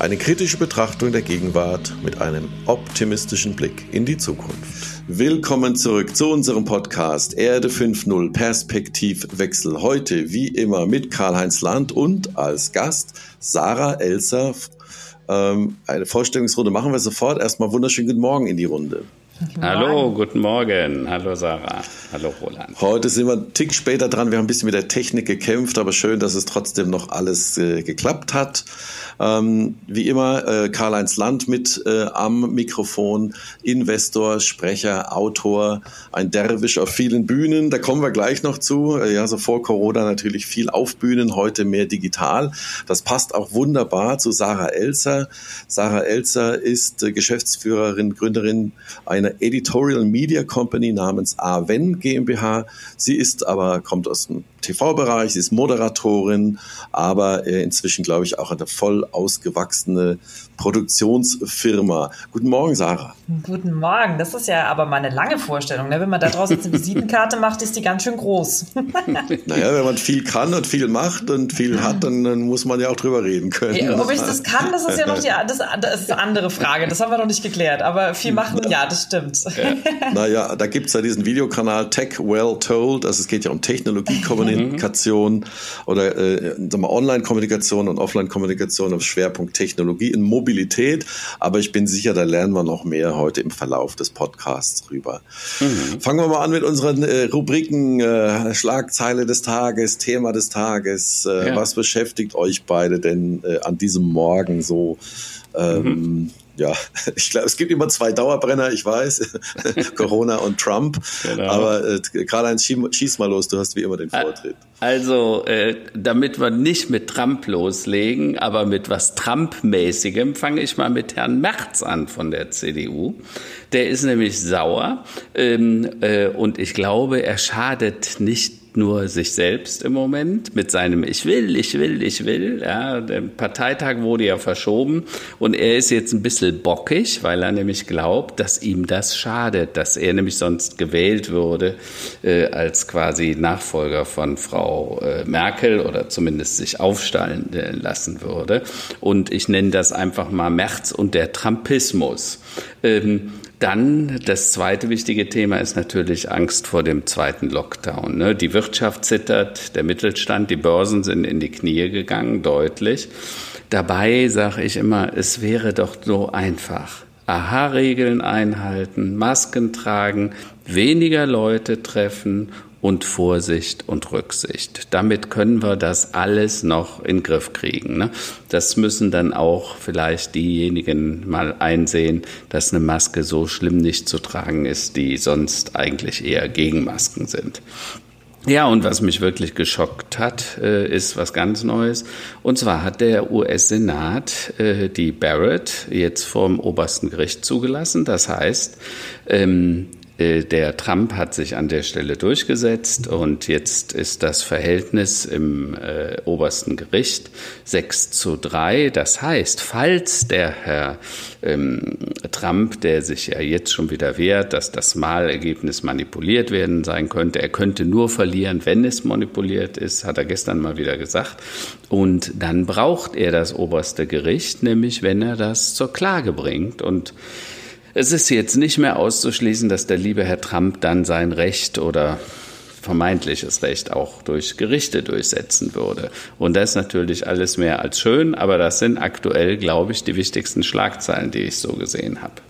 Eine kritische Betrachtung der Gegenwart mit einem optimistischen Blick in die Zukunft. Willkommen zurück zu unserem Podcast Erde 5.0 Perspektivwechsel. Heute wie immer mit Karl-Heinz Land und als Gast Sarah Elser. Ähm, eine Vorstellungsrunde machen wir sofort. Erstmal wunderschönen guten Morgen in die Runde. Hallo, guten Morgen. Hallo Sarah. Hallo Roland. Heute sind wir einen Tick später dran. Wir haben ein bisschen mit der Technik gekämpft, aber schön, dass es trotzdem noch alles äh, geklappt hat. Ähm, wie immer äh, Karl-Heinz Land mit äh, am Mikrofon, Investor, Sprecher, Autor, ein Derwisch auf vielen Bühnen. Da kommen wir gleich noch zu. Äh, ja, so vor Corona natürlich viel auf Bühnen, heute mehr digital. Das passt auch wunderbar zu Sarah Elzer. Sarah Elzer ist äh, Geschäftsführerin, Gründerin einer Editorial Media Company namens Aven GmbH. Sie ist aber, kommt aus dem TV-Bereich, sie ist Moderatorin, aber äh, inzwischen, glaube ich, auch eine voll ausgewachsene Produktionsfirma. Guten Morgen, Sarah. Guten Morgen. Das ist ja aber mal eine lange Vorstellung. Ne? Wenn man da draußen eine Visitenkarte macht, ist die ganz schön groß. naja, wenn man viel kann und viel macht und viel hat, dann, dann muss man ja auch drüber reden können. Ja, ob ich das kann, das ist ja noch die das, das ist eine andere Frage. Das haben wir noch nicht geklärt. Aber viel machen, ja, das stimmt. Ja. Naja, da gibt es ja diesen Videokanal Tech Well Told. Also es geht ja um Technologiekommunikation mhm. oder äh, Online-Kommunikation und Offline-Kommunikation auf Schwerpunkt Technologie in Mobilität Mobilität. Aber ich bin sicher, da lernen wir noch mehr heute im Verlauf des Podcasts rüber. Mhm. Fangen wir mal an mit unseren äh, Rubriken äh, Schlagzeile des Tages, Thema des Tages. Äh, ja. Was beschäftigt euch beide denn äh, an diesem Morgen so? Ähm, mhm ja, ich glaube, es gibt immer zwei Dauerbrenner, ich weiß, Corona und Trump. Genau. Aber äh, Karl-Heinz, schieß mal los, du hast wie immer den Vortritt. Also, äh, damit wir nicht mit Trump loslegen, aber mit was Trump-mäßigem, fange ich mal mit Herrn Merz an von der CDU. Der ist nämlich sauer ähm, äh, und ich glaube, er schadet nicht nur sich selbst im Moment mit seinem Ich will, ich will, ich will. Ja, der Parteitag wurde ja verschoben und er ist jetzt ein bisschen bockig, weil er nämlich glaubt, dass ihm das schadet, dass er nämlich sonst gewählt würde äh, als quasi Nachfolger von Frau äh, Merkel oder zumindest sich aufstallen lassen würde. Und ich nenne das einfach mal Merz und der Trumpismus. Ähm, dann das zweite wichtige Thema ist natürlich Angst vor dem zweiten Lockdown. Ne? Die Wirtschaft zittert, der Mittelstand, die Börsen sind in die Knie gegangen, deutlich. Dabei sage ich immer, es wäre doch so einfach. Aha-Regeln einhalten, Masken tragen, weniger Leute treffen und Vorsicht und Rücksicht. Damit können wir das alles noch in den Griff kriegen. Ne? Das müssen dann auch vielleicht diejenigen mal einsehen, dass eine Maske so schlimm nicht zu tragen ist, die sonst eigentlich eher gegen Masken sind. Ja, und was mich wirklich geschockt hat, äh, ist was ganz Neues. Und zwar hat der US-Senat äh, die Barrett jetzt vom obersten Gericht zugelassen. Das heißt, ähm, äh, der Trump hat sich an der Stelle durchgesetzt und jetzt ist das Verhältnis im äh, obersten Gericht 6 zu 3. Das heißt, falls der Herr ähm, Trump, der sich ja jetzt schon wieder wehrt, dass das Wahlergebnis manipuliert werden sein könnte, er könnte nur verlieren, wenn es manipuliert ist, hat er gestern mal wieder gesagt. Und dann braucht er das oberste Gericht, nämlich wenn er das zur Klage bringt. Und es ist jetzt nicht mehr auszuschließen, dass der liebe Herr Trump dann sein Recht oder vermeintliches Recht auch durch Gerichte durchsetzen würde. Und das ist natürlich alles mehr als schön, aber das sind aktuell, glaube ich, die wichtigsten Schlagzeilen, die ich so gesehen habe.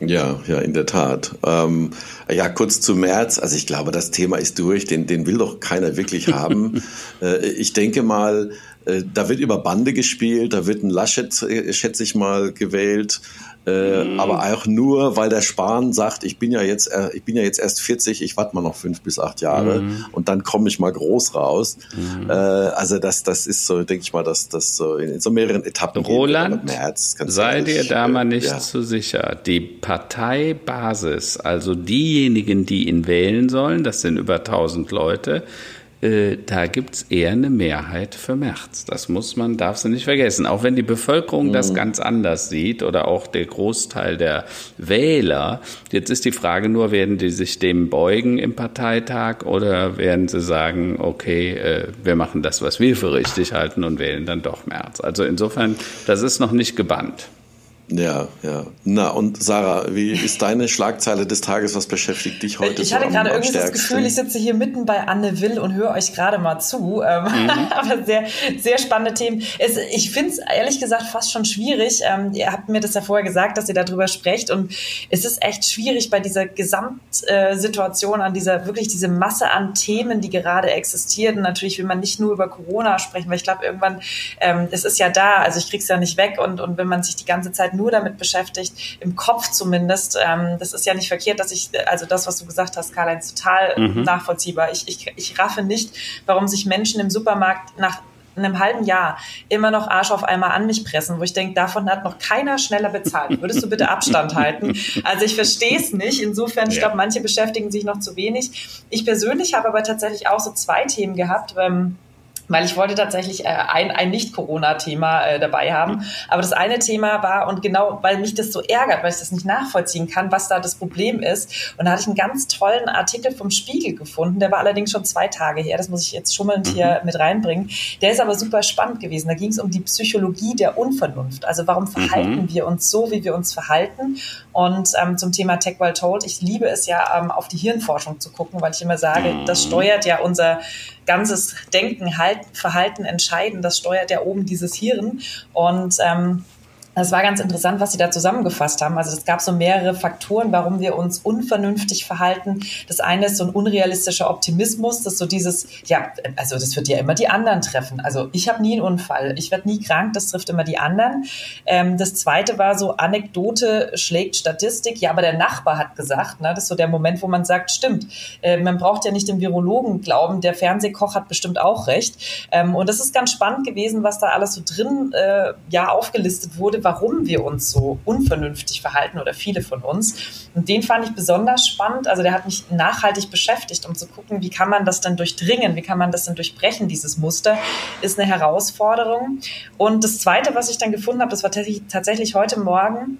Ja, ja, in der Tat. Ähm, ja, kurz zu März. Also ich glaube, das Thema ist durch. Den, den will doch keiner wirklich haben. äh, ich denke mal, da wird über Bande gespielt, da wird ein Laschet, äh, schätze ich mal, gewählt. Äh, mhm. Aber auch nur, weil der Spahn sagt, ich bin ja jetzt, äh, ich bin ja jetzt erst 40, ich warte mal noch fünf bis acht Jahre mhm. und dann komme ich mal groß raus. Mhm. Äh, also das, das ist so, denke ich mal, dass das so in, so mehreren Etappen Roland. März, sei dir da mal nicht ja. zu sicher. Die Parteibasis, also diejenigen, die ihn wählen sollen, das sind über 1000 Leute, äh, da gibt es eher eine Mehrheit für März. Das muss man, darf sie nicht vergessen. Auch wenn die Bevölkerung mhm. das ganz anders sieht oder auch der Großteil der Wähler. Jetzt ist die Frage nur, werden die sich dem beugen im Parteitag oder werden sie sagen, okay, äh, wir machen das, was wir für richtig halten und wählen dann doch März. Also insofern, das ist noch nicht gebannt. Ja, ja. Na, und Sarah, wie ist deine Schlagzeile des Tages? Was beschäftigt dich heute? Ich hatte so gerade irgendwie das Gefühl, ich sitze hier mitten bei Anne Will und höre euch gerade mal zu. Ähm, mhm. Aber sehr, sehr spannende Themen. Es, ich finde es ehrlich gesagt fast schon schwierig. Ähm, ihr habt mir das ja vorher gesagt, dass ihr darüber sprecht. Und es ist echt schwierig bei dieser Gesamtsituation, an dieser wirklich diese Masse an Themen, die gerade existieren. Und natürlich will man nicht nur über Corona sprechen, weil ich glaube, irgendwann, ähm, es ist ja da, also ich krieg's ja nicht weg. Und, und wenn man sich die ganze Zeit nur damit beschäftigt, im Kopf zumindest. Ähm, das ist ja nicht verkehrt, dass ich, also das, was du gesagt hast, Karl-Heinz, total mhm. nachvollziehbar. Ich, ich, ich raffe nicht, warum sich Menschen im Supermarkt nach einem halben Jahr immer noch Arsch auf einmal an mich pressen, wo ich denke, davon hat noch keiner schneller bezahlt. Würdest du bitte Abstand halten? Also ich verstehe es nicht. Insofern, ich ja. glaube, manche beschäftigen sich noch zu wenig. Ich persönlich habe aber tatsächlich auch so zwei Themen gehabt. Ähm, weil ich wollte tatsächlich äh, ein, ein Nicht-Corona-Thema äh, dabei haben. Aber das eine Thema war, und genau, weil mich das so ärgert, weil ich das nicht nachvollziehen kann, was da das Problem ist. Und da hatte ich einen ganz tollen Artikel vom Spiegel gefunden, der war allerdings schon zwei Tage her, das muss ich jetzt schummelnd hier mhm. mit reinbringen. Der ist aber super spannend gewesen. Da ging es um die Psychologie der Unvernunft. Also warum verhalten mhm. wir uns so, wie wir uns verhalten? Und ähm, zum Thema Tech Well Told, ich liebe es ja, ähm, auf die Hirnforschung zu gucken, weil ich immer sage, das mhm. steuert ja unser ganzes Denken, Halten, Verhalten, Entscheiden, das steuert ja oben dieses Hirn. Und ähm, das war ganz interessant, was Sie da zusammengefasst haben. Also es gab so mehrere Faktoren, warum wir uns unvernünftig verhalten. Das eine ist so ein unrealistischer Optimismus, das ist so dieses, ja, also das wird ja immer die anderen treffen. Also ich habe nie einen Unfall, ich werde nie krank, das trifft immer die anderen. Ähm, das zweite war so Anekdote schlägt Statistik. Ja, aber der Nachbar hat gesagt, ne, das ist so der Moment, wo man sagt, stimmt, äh, man braucht ja nicht dem Virologen glauben, der Fernsehkoch hat bestimmt auch recht. Ähm, und das ist ganz spannend gewesen, was da alles so drin äh, ja aufgelistet wurde warum wir uns so unvernünftig verhalten oder viele von uns. Und den fand ich besonders spannend. Also der hat mich nachhaltig beschäftigt, um zu gucken, wie kann man das denn durchdringen, wie kann man das denn durchbrechen, dieses Muster, ist eine Herausforderung. Und das Zweite, was ich dann gefunden habe, das war tatsächlich heute Morgen,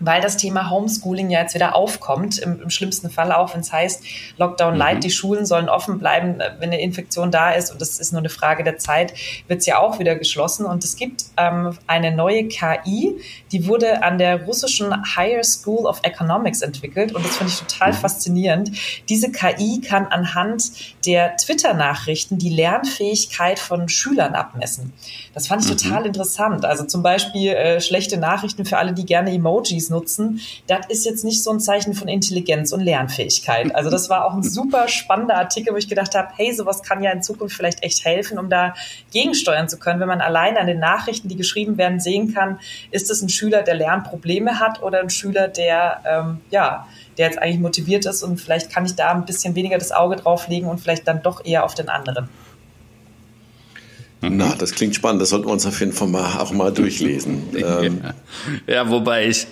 weil das Thema Homeschooling ja jetzt wieder aufkommt, im, im schlimmsten Fall auch, wenn es heißt, Lockdown light, mhm. die Schulen sollen offen bleiben, äh, wenn eine Infektion da ist und das ist nur eine Frage der Zeit, wird es ja auch wieder geschlossen. Und es gibt ähm, eine neue KI, die wurde an der russischen Higher School of Economics entwickelt und das finde ich total mhm. faszinierend. Diese KI kann anhand der Twitter-Nachrichten die Lernfähigkeit von Schülern abmessen. Das fand ich mhm. total interessant. Also zum Beispiel äh, schlechte Nachrichten für alle, die gerne Emojis nutzen. Das ist jetzt nicht so ein Zeichen von Intelligenz und Lernfähigkeit. Also das war auch ein super spannender Artikel, wo ich gedacht habe, hey, sowas kann ja in Zukunft vielleicht echt helfen, um da gegensteuern zu können, wenn man allein an den Nachrichten, die geschrieben werden, sehen kann, ist es ein Schüler, der Lernprobleme hat oder ein Schüler, der ähm, ja der jetzt eigentlich motiviert ist und vielleicht kann ich da ein bisschen weniger das Auge drauf legen und vielleicht dann doch eher auf den anderen. Na, das klingt spannend. Das sollten wir uns auf jeden Fall mal, auch mal durchlesen. ähm. ja, wobei ich,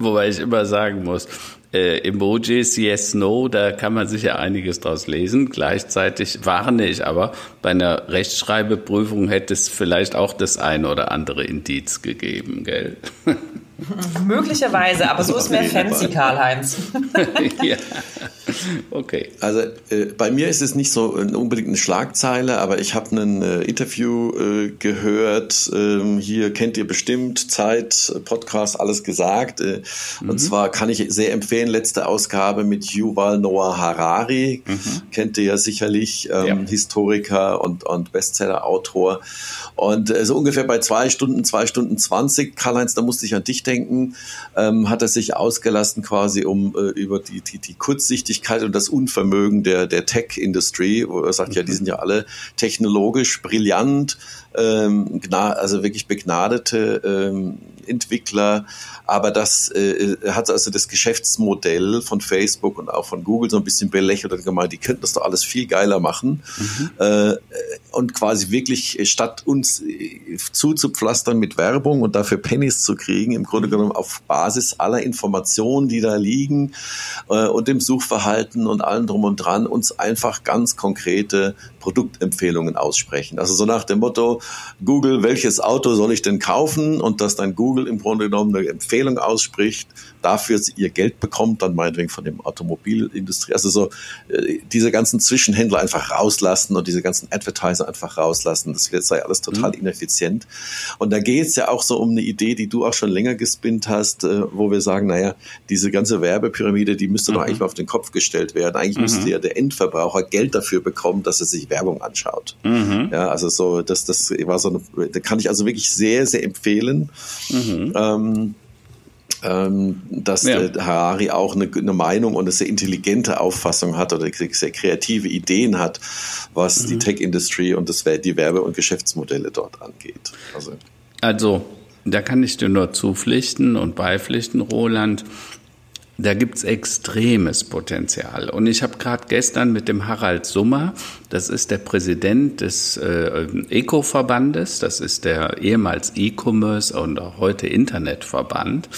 wobei ich immer sagen muss, äh, Emojis, yes, no, da kann man sicher einiges draus lesen. Gleichzeitig warne ich aber, bei einer Rechtschreibeprüfung hätte es vielleicht auch das ein oder andere Indiz gegeben, gell? Möglicherweise, aber so ist mehr fancy, Karl-Heinz. ja. Okay. Also äh, bei mir ist es nicht so unbedingt eine Schlagzeile, aber ich habe ein äh, Interview äh, gehört. Ähm, hier kennt ihr bestimmt Zeit, Podcast, alles gesagt. Äh, mhm. Und zwar kann ich sehr empfehlen, letzte Ausgabe mit Yuval Noah Harari. Mhm. Kennt ihr ja sicherlich, ähm, ja. Historiker und, und Bestseller-Autor. Und äh, so ungefähr bei zwei Stunden, zwei Stunden zwanzig, Karl-Heinz, da musste ich an dich denken Nachdenken ähm, hat er sich ausgelassen quasi um äh, über die, die, die Kurzsichtigkeit und das Unvermögen der, der Tech-Industrie, wo er sagt, mhm. ja, die mhm. sind ja alle technologisch brillant, ähm, also wirklich begnadete ähm, Entwickler, aber das äh, hat also das Geschäftsmodell von Facebook und auch von Google so ein bisschen belächelt und gemeint, die könnten das doch alles viel geiler machen mhm. äh, und quasi wirklich statt uns äh, zuzupflastern mit Werbung und dafür Pennies zu kriegen, im Grunde genommen auf Basis aller Informationen, die da liegen äh, und dem Suchverhalten und allem drum und dran, uns einfach ganz konkrete Produktempfehlungen aussprechen. Also so nach dem Motto, Google, welches Auto soll ich denn kaufen? Und dass dann Google im Grunde genommen eine Empfehlung ausspricht, dafür ihr Geld bekommt, dann meinetwegen von dem Automobilindustrie. Also so äh, diese ganzen Zwischenhändler einfach rauslassen und diese ganzen Advertiser einfach rauslassen. Das sei alles total mhm. ineffizient. Und da geht es ja auch so um eine Idee, die du auch schon länger gespinnt hast, äh, wo wir sagen, naja, diese ganze Werbepyramide, die müsste mhm. doch eigentlich mal auf den Kopf gestellt werden. Eigentlich mhm. müsste ja der Endverbraucher Geld dafür bekommen, dass er sich Werbung anschaut. Mhm. Ja, also so, das, das war so eine, da kann ich also wirklich sehr, sehr empfehlen. Mhm. Ähm, ähm, dass ja. Harari auch eine, eine, Meinung und eine sehr intelligente Auffassung hat oder sehr kreative Ideen hat, was mhm. die Tech-Industrie und das, die Werbe- und Geschäftsmodelle dort angeht. Also. also, da kann ich dir nur zupflichten und beipflichten, Roland. Da gibt's extremes Potenzial. Und ich habe gerade gestern mit dem Harald Summer, das ist der Präsident des äh, ECO-Verbandes, das ist der ehemals E-Commerce und auch heute Internetverband,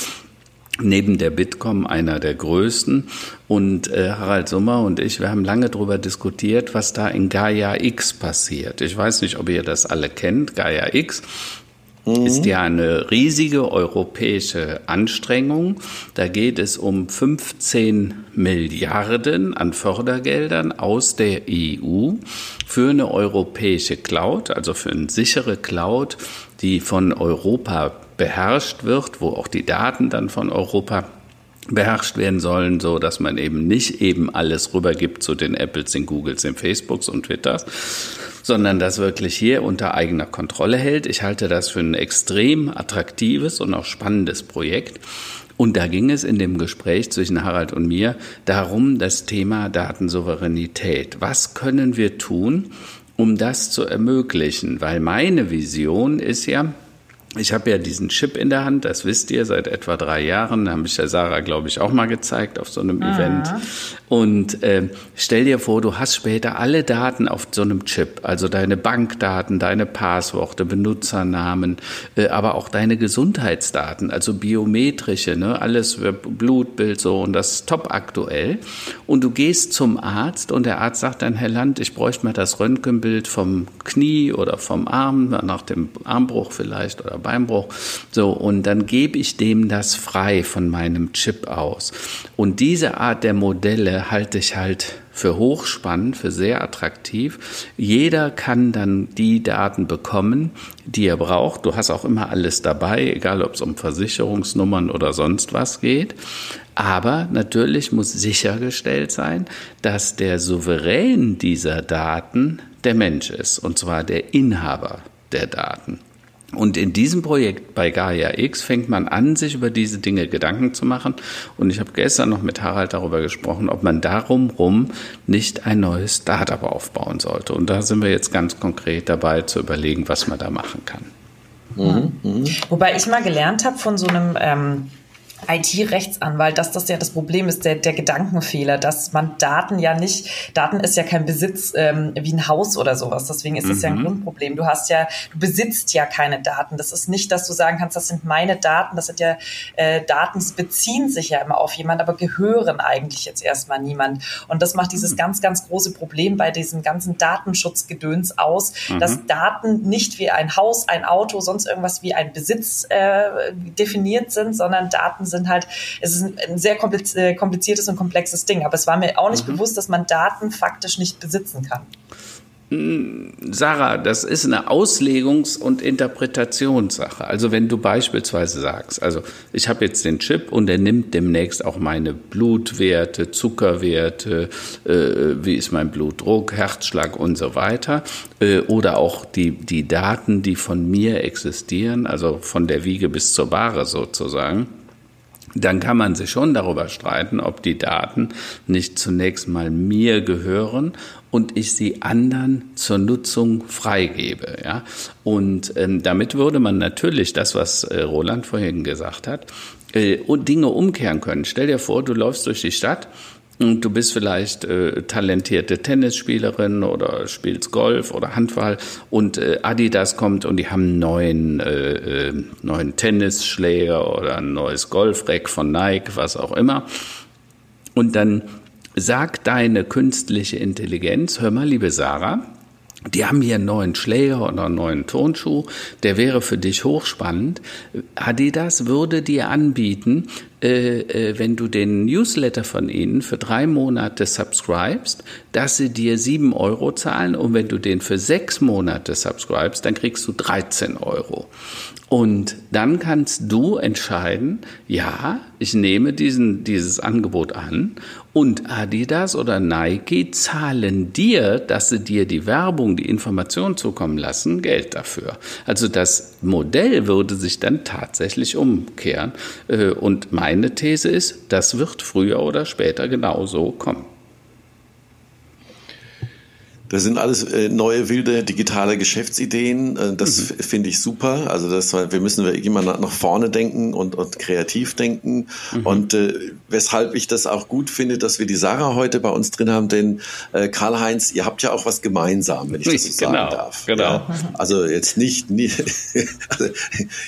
neben der Bitkom einer der größten. Und äh, Harald Summer und ich, wir haben lange darüber diskutiert, was da in Gaia X passiert. Ich weiß nicht, ob ihr das alle kennt. Gaia X mhm. ist ja eine riesige europäische Anstrengung. Da geht es um 15 Milliarden an Fördergeldern aus der EU für eine europäische Cloud, also für eine sichere Cloud, die von Europa beherrscht wird, wo auch die Daten dann von Europa beherrscht werden sollen, so dass man eben nicht eben alles rübergibt zu den Apples, den Googles, den Facebooks und Twitters, sondern das wirklich hier unter eigener Kontrolle hält. Ich halte das für ein extrem attraktives und auch spannendes Projekt. Und da ging es in dem Gespräch zwischen Harald und mir darum, das Thema Datensouveränität. Was können wir tun, um das zu ermöglichen? Weil meine Vision ist ja, ich habe ja diesen Chip in der Hand, das wisst ihr, seit etwa drei Jahren. Da habe ich der Sarah, glaube ich, auch mal gezeigt auf so einem mhm. Event. Und äh, stell dir vor, du hast später alle Daten auf so einem Chip, also deine Bankdaten, deine Passworte, Benutzernamen, äh, aber auch deine Gesundheitsdaten, also biometrische, ne, alles Blutbild so und das ist top aktuell. Und du gehst zum Arzt und der Arzt sagt dann, Herr Land, ich bräuchte mal das Röntgenbild vom Knie oder vom Arm, nach dem Armbruch vielleicht oder Beinbruch. So, und dann gebe ich dem das frei von meinem Chip aus. Und diese Art der Modelle halte ich halt für hochspannend, für sehr attraktiv. Jeder kann dann die Daten bekommen, die er braucht. Du hast auch immer alles dabei, egal ob es um Versicherungsnummern oder sonst was geht. Aber natürlich muss sichergestellt sein, dass der Souverän dieser Daten der Mensch ist, und zwar der Inhaber der Daten. Und in diesem Projekt bei Gaia X fängt man an, sich über diese Dinge Gedanken zu machen. Und ich habe gestern noch mit Harald darüber gesprochen, ob man darum rum nicht ein neues Startup aufbauen sollte. Und da sind wir jetzt ganz konkret dabei zu überlegen, was man da machen kann. Mhm. Mhm. Wobei ich mal gelernt habe von so einem ähm, IT-Rechtsanwalt, dass das ja das Problem ist, der, der Gedankenfehler, dass man Daten ja nicht, Daten ist ja kein Besitz ähm, wie ein Haus oder sowas. Deswegen ist das mhm. ja ein mhm. Grundproblem. Du hast ja, du besitzt ja keine Daten. Das ist nicht, dass du sagen kannst, das sind meine Daten. Das sind ja äh, Daten, beziehen sich ja immer auf jemand, aber gehören eigentlich jetzt erstmal niemand. Und das macht dieses mhm. ganz, ganz große Problem bei diesem ganzen Datenschutzgedöns aus, mhm. dass Daten nicht wie ein Haus, ein Auto, sonst irgendwas wie ein Besitz äh, definiert sind, sondern Daten sind halt, es ist ein sehr äh, kompliziertes und komplexes Ding. Aber es war mir auch nicht mhm. bewusst, dass man Daten faktisch nicht besitzen kann. Sarah, das ist eine Auslegungs- und Interpretationssache. Also wenn du beispielsweise sagst, also ich habe jetzt den Chip und der nimmt demnächst auch meine Blutwerte, Zuckerwerte, äh, wie ist mein Blutdruck, Herzschlag und so weiter, äh, oder auch die, die Daten, die von mir existieren, also von der Wiege bis zur Bahre sozusagen dann kann man sich schon darüber streiten, ob die Daten nicht zunächst mal mir gehören und ich sie anderen zur Nutzung freigebe. Ja? Und ähm, damit würde man natürlich das, was äh, Roland vorhin gesagt hat, äh, Dinge umkehren können. Stell dir vor, du läufst durch die Stadt und du bist vielleicht äh, talentierte Tennisspielerin oder spielst Golf oder Handball und äh, Adidas kommt und die haben einen neuen, äh, äh, neuen Tennisschläger oder ein neues Golfreck von Nike, was auch immer. Und dann sagt deine künstliche Intelligenz, hör mal, liebe Sarah, die haben hier einen neuen Schläger oder einen neuen Turnschuh, der wäre für dich hochspannend. Adidas würde dir anbieten, äh, äh, wenn du den Newsletter von ihnen für drei Monate subscribest, dass sie dir sieben Euro zahlen und wenn du den für sechs Monate subscribest, dann kriegst du 13 Euro. Und dann kannst du entscheiden, ja, ich nehme diesen, dieses Angebot an und Adidas oder Nike zahlen dir, dass sie dir die Werbung, die Information zukommen lassen, Geld dafür. Also das Modell würde sich dann tatsächlich umkehren. Äh, und meine These ist, das wird früher oder später genauso kommen. Das sind alles äh, neue, wilde, digitale Geschäftsideen. Äh, das mhm. finde ich super. Also das, wir müssen immer nach vorne denken und, und kreativ denken. Mhm. Und äh, weshalb ich das auch gut finde, dass wir die Sarah heute bei uns drin haben, denn äh, Karl-Heinz, ihr habt ja auch was gemeinsam, wenn ich das so genau, sagen darf. Genau. Ja? Also jetzt nicht, nicht also,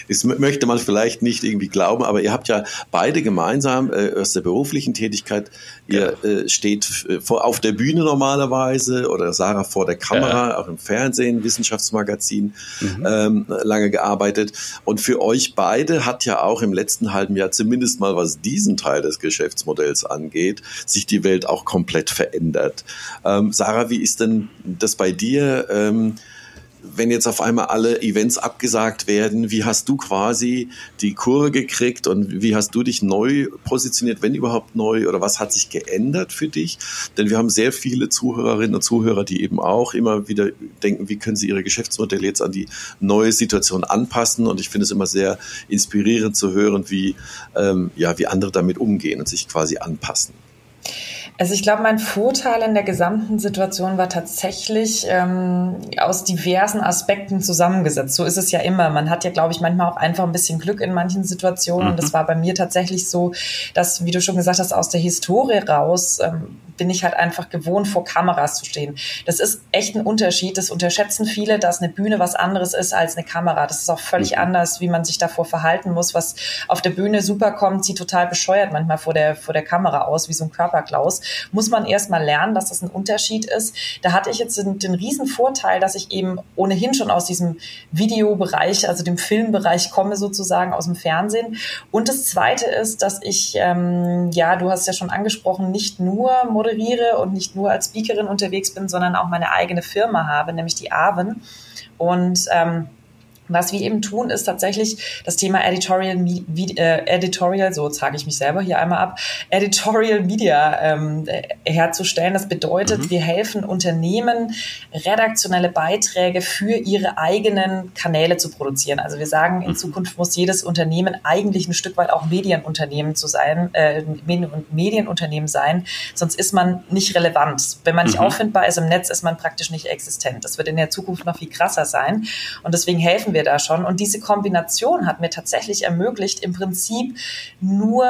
das möchte man vielleicht nicht irgendwie glauben, aber ihr habt ja beide gemeinsam äh, aus der beruflichen Tätigkeit, ihr ja. äh, steht äh, vor, auf der Bühne normalerweise oder Sarah Jahre vor der Kamera, ja. auch im Fernsehen, Wissenschaftsmagazin mhm. ähm, lange gearbeitet. Und für euch beide hat ja auch im letzten halben Jahr, zumindest mal was diesen Teil des Geschäftsmodells angeht, sich die Welt auch komplett verändert. Ähm, Sarah, wie ist denn das bei dir? Ähm, wenn jetzt auf einmal alle Events abgesagt werden, wie hast du quasi die Kurve gekriegt und wie hast du dich neu positioniert, wenn überhaupt neu oder was hat sich geändert für dich? Denn wir haben sehr viele Zuhörerinnen und Zuhörer, die eben auch immer wieder denken, wie können sie ihre Geschäftsmodelle jetzt an die neue Situation anpassen und ich finde es immer sehr inspirierend zu hören, wie, ähm, ja, wie andere damit umgehen und sich quasi anpassen. Also ich glaube, mein Vorteil in der gesamten Situation war tatsächlich ähm, aus diversen Aspekten zusammengesetzt. So ist es ja immer. Man hat ja, glaube ich, manchmal auch einfach ein bisschen Glück in manchen Situationen. Mhm. Und das war bei mir tatsächlich so, dass, wie du schon gesagt hast, aus der Historie raus ähm, bin ich halt einfach gewohnt, vor Kameras zu stehen. Das ist echt ein Unterschied. Das unterschätzen viele, dass eine Bühne was anderes ist als eine Kamera. Das ist auch völlig mhm. anders, wie man sich davor verhalten muss. Was auf der Bühne super kommt, sieht total bescheuert manchmal vor der, vor der Kamera aus, wie so ein Körperklaus. Muss man erst mal lernen, dass das ein Unterschied ist. Da hatte ich jetzt den, den riesen Vorteil, dass ich eben ohnehin schon aus diesem Videobereich, also dem Filmbereich komme sozusagen aus dem Fernsehen. Und das Zweite ist, dass ich, ähm, ja, du hast ja schon angesprochen, nicht nur moderiere und nicht nur als Speakerin unterwegs bin, sondern auch meine eigene Firma habe, nämlich die Aven. Und ähm, was wir eben tun, ist tatsächlich das Thema Editorial, äh, Editorial, so zeige ich mich selber hier einmal ab, Editorial Media ähm, herzustellen. Das bedeutet, mhm. wir helfen Unternehmen, redaktionelle Beiträge für ihre eigenen Kanäle zu produzieren. Also wir sagen, in mhm. Zukunft muss jedes Unternehmen eigentlich ein Stück weit auch Medienunternehmen zu sein, äh, Medienunternehmen sein, sonst ist man nicht relevant. Wenn man nicht mhm. auffindbar ist im Netz, ist man praktisch nicht existent. Das wird in der Zukunft noch viel krasser sein. Und deswegen helfen wir da schon. Und diese Kombination hat mir tatsächlich ermöglicht, im Prinzip nur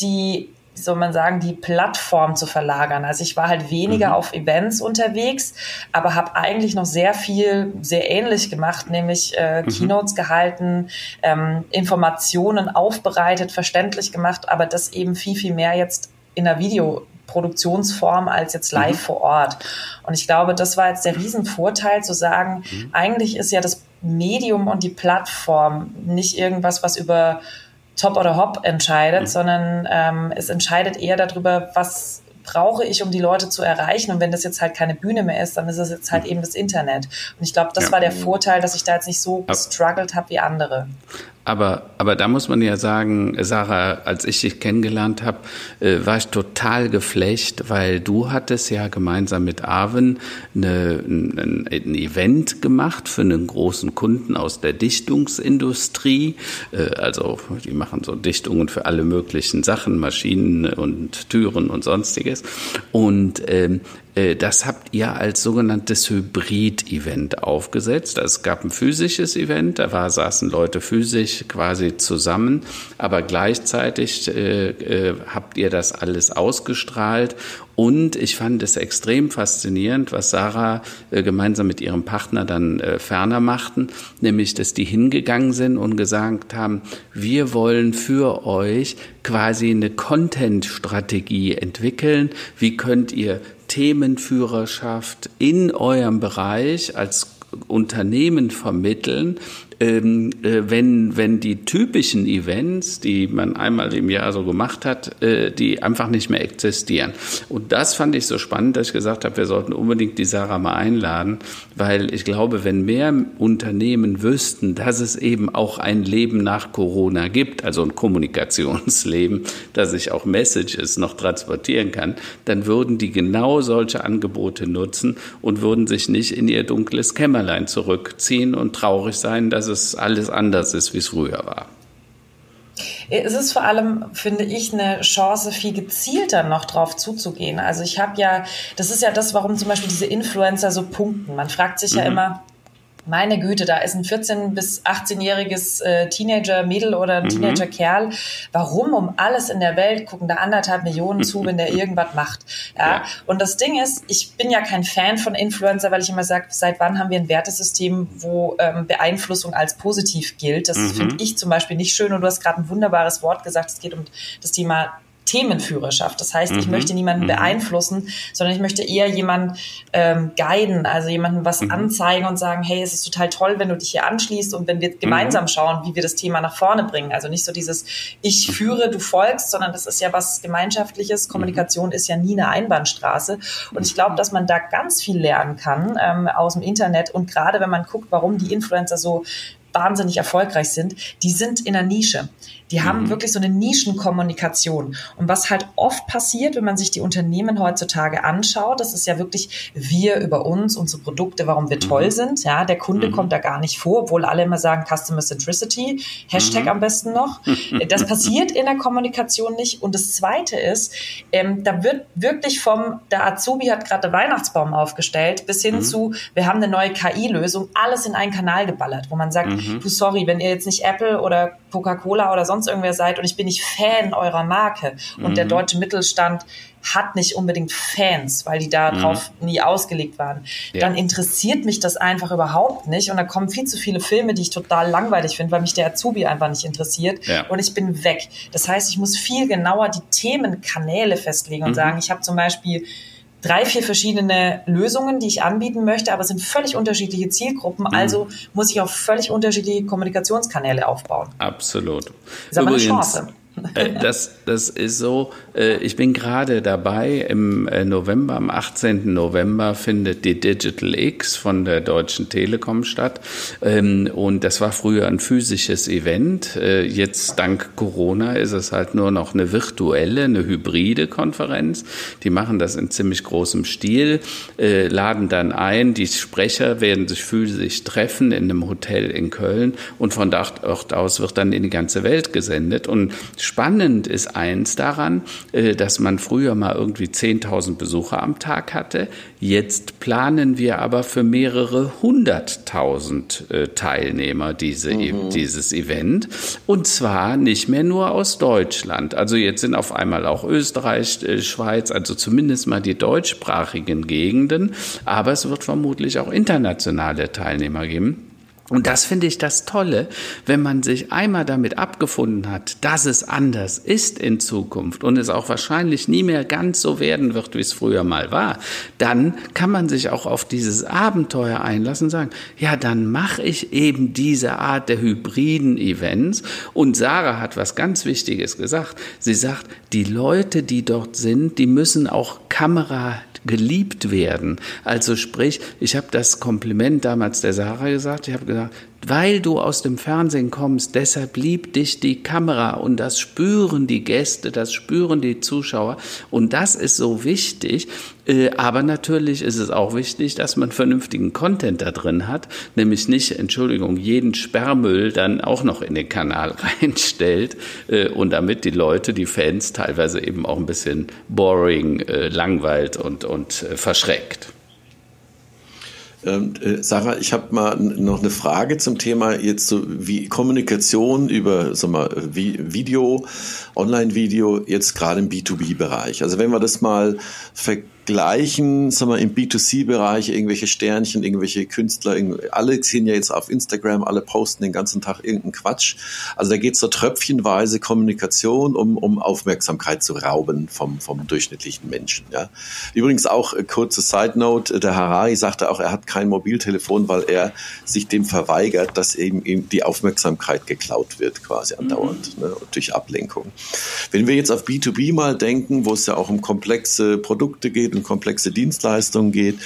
die wie soll man sagen, die Plattform zu verlagern. Also ich war halt weniger mhm. auf Events unterwegs, aber habe eigentlich noch sehr viel, sehr ähnlich gemacht, nämlich äh, mhm. Keynotes gehalten, ähm, Informationen aufbereitet, verständlich gemacht, aber das eben viel, viel mehr jetzt in der Videoproduktionsform als jetzt live mhm. vor Ort. Und ich glaube, das war jetzt der Riesenvorteil zu sagen, mhm. eigentlich ist ja das Medium und die Plattform nicht irgendwas, was über Top oder Hop entscheidet, mhm. sondern ähm, es entscheidet eher darüber, was brauche ich, um die Leute zu erreichen. Und wenn das jetzt halt keine Bühne mehr ist, dann ist es jetzt halt eben das Internet. Und ich glaube, das ja. war der Vorteil, dass ich da jetzt nicht so gestruggelt habe wie andere. Aber, aber da muss man ja sagen, Sarah, als ich dich kennengelernt habe, äh, war ich total geflecht, weil du hattest ja gemeinsam mit Arwen eine, ein, ein, Event gemacht für einen großen Kunden aus der Dichtungsindustrie. Äh, also die machen so Dichtungen für alle möglichen Sachen, Maschinen und Türen und sonstiges. Und ähm, äh, das habt ihr als sogenanntes Hybrid-Event aufgesetzt. Es gab ein physisches Event, da war, saßen Leute physisch quasi zusammen, aber gleichzeitig äh, äh, habt ihr das alles ausgestrahlt. Und ich fand es extrem faszinierend, was Sarah äh, gemeinsam mit ihrem Partner dann äh, ferner machten, nämlich, dass die hingegangen sind und gesagt haben, wir wollen für euch quasi eine Content-Strategie entwickeln. Wie könnt ihr Themenführerschaft in eurem Bereich als Unternehmen vermitteln, ähm, äh, wenn, wenn die typischen Events, die man einmal im Jahr so gemacht hat, äh, die einfach nicht mehr existieren. Und das fand ich so spannend, dass ich gesagt habe, wir sollten unbedingt die Sarah mal einladen, weil ich glaube, wenn mehr Unternehmen wüssten, dass es eben auch ein Leben nach Corona gibt, also ein Kommunikationsleben, dass ich auch Messages noch transportieren kann, dann würden die genau solche Angebote nutzen und würden sich nicht in ihr dunkles Kämmerlein zurückziehen und traurig sein, dass es es alles anders ist, wie es früher war. Es ist vor allem, finde ich, eine Chance, viel gezielter noch drauf zuzugehen. Also ich habe ja, das ist ja das, warum zum Beispiel diese Influencer so punkten. Man fragt sich mhm. ja immer, meine Güte, da ist ein 14- bis 18-jähriges äh, Teenager-Mädel oder ein mhm. Teenager-Kerl. Warum um alles in der Welt gucken da anderthalb Millionen zu, wenn der irgendwas macht? Ja? ja? Und das Ding ist, ich bin ja kein Fan von Influencer, weil ich immer sage, seit wann haben wir ein Wertesystem, wo ähm, Beeinflussung als positiv gilt? Das mhm. finde ich zum Beispiel nicht schön. Und du hast gerade ein wunderbares Wort gesagt. Es geht um das Thema Themenführerschaft. Das heißt, ich mhm. möchte niemanden mhm. beeinflussen, sondern ich möchte eher jemanden ähm, guiden, also jemanden was mhm. anzeigen und sagen, hey, es ist total toll, wenn du dich hier anschließt und wenn wir gemeinsam mhm. schauen, wie wir das Thema nach vorne bringen. Also nicht so dieses Ich mhm. führe, du folgst, sondern das ist ja was Gemeinschaftliches. Kommunikation ist ja nie eine Einbahnstraße. Und ich glaube, dass man da ganz viel lernen kann ähm, aus dem Internet und gerade wenn man guckt, warum die Influencer so wahnsinnig erfolgreich sind, die sind in der Nische. Die haben mhm. wirklich so eine Nischenkommunikation. Und was halt oft passiert, wenn man sich die Unternehmen heutzutage anschaut, das ist ja wirklich wir über uns, unsere Produkte, warum wir mhm. toll sind. Ja, der Kunde mhm. kommt da gar nicht vor, obwohl alle immer sagen Customer Centricity, Hashtag mhm. am besten noch. Das passiert in der Kommunikation nicht. Und das Zweite ist, ähm, da wird wirklich vom, der Azubi hat gerade den Weihnachtsbaum aufgestellt, bis hin mhm. zu, wir haben eine neue KI-Lösung, alles in einen Kanal geballert, wo man sagt, mhm. du sorry, wenn ihr jetzt nicht Apple oder Coca-Cola oder sonst irgendwer seid und ich bin nicht Fan eurer Marke und mhm. der deutsche Mittelstand hat nicht unbedingt Fans, weil die darauf mhm. nie ausgelegt waren, ja. dann interessiert mich das einfach überhaupt nicht und da kommen viel zu viele Filme, die ich total langweilig finde, weil mich der Azubi einfach nicht interessiert ja. und ich bin weg. Das heißt, ich muss viel genauer die Themenkanäle festlegen und mhm. sagen, ich habe zum Beispiel drei, vier verschiedene Lösungen, die ich anbieten möchte, aber es sind völlig unterschiedliche Zielgruppen. Mhm. Also muss ich auf völlig unterschiedliche Kommunikationskanäle aufbauen. Absolut. Das ist aber eine Chance. Äh, das, das ist so, äh, ich bin gerade dabei, im äh, November, am 18. November findet die Digital X von der Deutschen Telekom statt. Ähm, und das war früher ein physisches Event. Jetzt dank Corona ist es halt nur noch eine virtuelle, eine hybride Konferenz. Die machen das in ziemlich großem Stil, laden dann ein, die Sprecher werden sich physisch treffen in einem Hotel in Köln und von dort aus wird dann in die ganze Welt gesendet. Und Spannend ist eins daran, äh, dass man früher mal irgendwie 10.000 Besucher am Tag hatte. Jetzt planen wir aber für mehrere hunderttausend äh, Teilnehmer diese, mhm. dieses Event. Und zwar nicht mehr nur aus Deutschland. Also jetzt sind auf einmal auch Österreich, äh, Schweiz, also zumindest mal die deutschsprachigen Gegenden. Aber es wird vermutlich auch internationale Teilnehmer geben. Und das finde ich das Tolle, wenn man sich einmal damit abgefunden hat, dass es anders ist in Zukunft und es auch wahrscheinlich nie mehr ganz so werden wird, wie es früher mal war, dann kann man sich auch auf dieses Abenteuer einlassen und sagen, ja, dann mache ich eben diese Art der hybriden Events. Und Sarah hat was ganz Wichtiges gesagt. Sie sagt, die Leute, die dort sind, die müssen auch Kamera geliebt werden. Also sprich, ich habe das Kompliment damals der Sarah gesagt, ich habe gesagt, weil du aus dem Fernsehen kommst, deshalb liebt dich die Kamera und das spüren die Gäste, das spüren die Zuschauer und das ist so wichtig. Äh, aber natürlich ist es auch wichtig, dass man vernünftigen Content da drin hat, nämlich nicht, Entschuldigung, jeden Sperrmüll dann auch noch in den Kanal reinstellt äh, und damit die Leute, die Fans teilweise eben auch ein bisschen boring, äh, langweilt und, und verschreckt. Ähm, äh, Sarah, ich habe mal noch eine Frage zum Thema jetzt so wie Kommunikation über sag mal, Video, Online-Video, jetzt gerade im B2B-Bereich. Also wenn wir das mal vergleichen, gleichen, sagen wir, im B2C-Bereich irgendwelche Sternchen, irgendwelche Künstler, alle sind ja jetzt auf Instagram, alle posten den ganzen Tag irgendeinen Quatsch. Also da geht es so tröpfchenweise Kommunikation, um, um Aufmerksamkeit zu rauben vom, vom durchschnittlichen Menschen. Ja. Übrigens auch äh, kurze Side Note, der Harari sagte auch, er hat kein Mobiltelefon, weil er sich dem verweigert, dass eben ihm die Aufmerksamkeit geklaut wird, quasi andauernd, mhm. ne, durch Ablenkung. Wenn wir jetzt auf B2B mal denken, wo es ja auch um komplexe Produkte geht, und komplexe Dienstleistungen geht.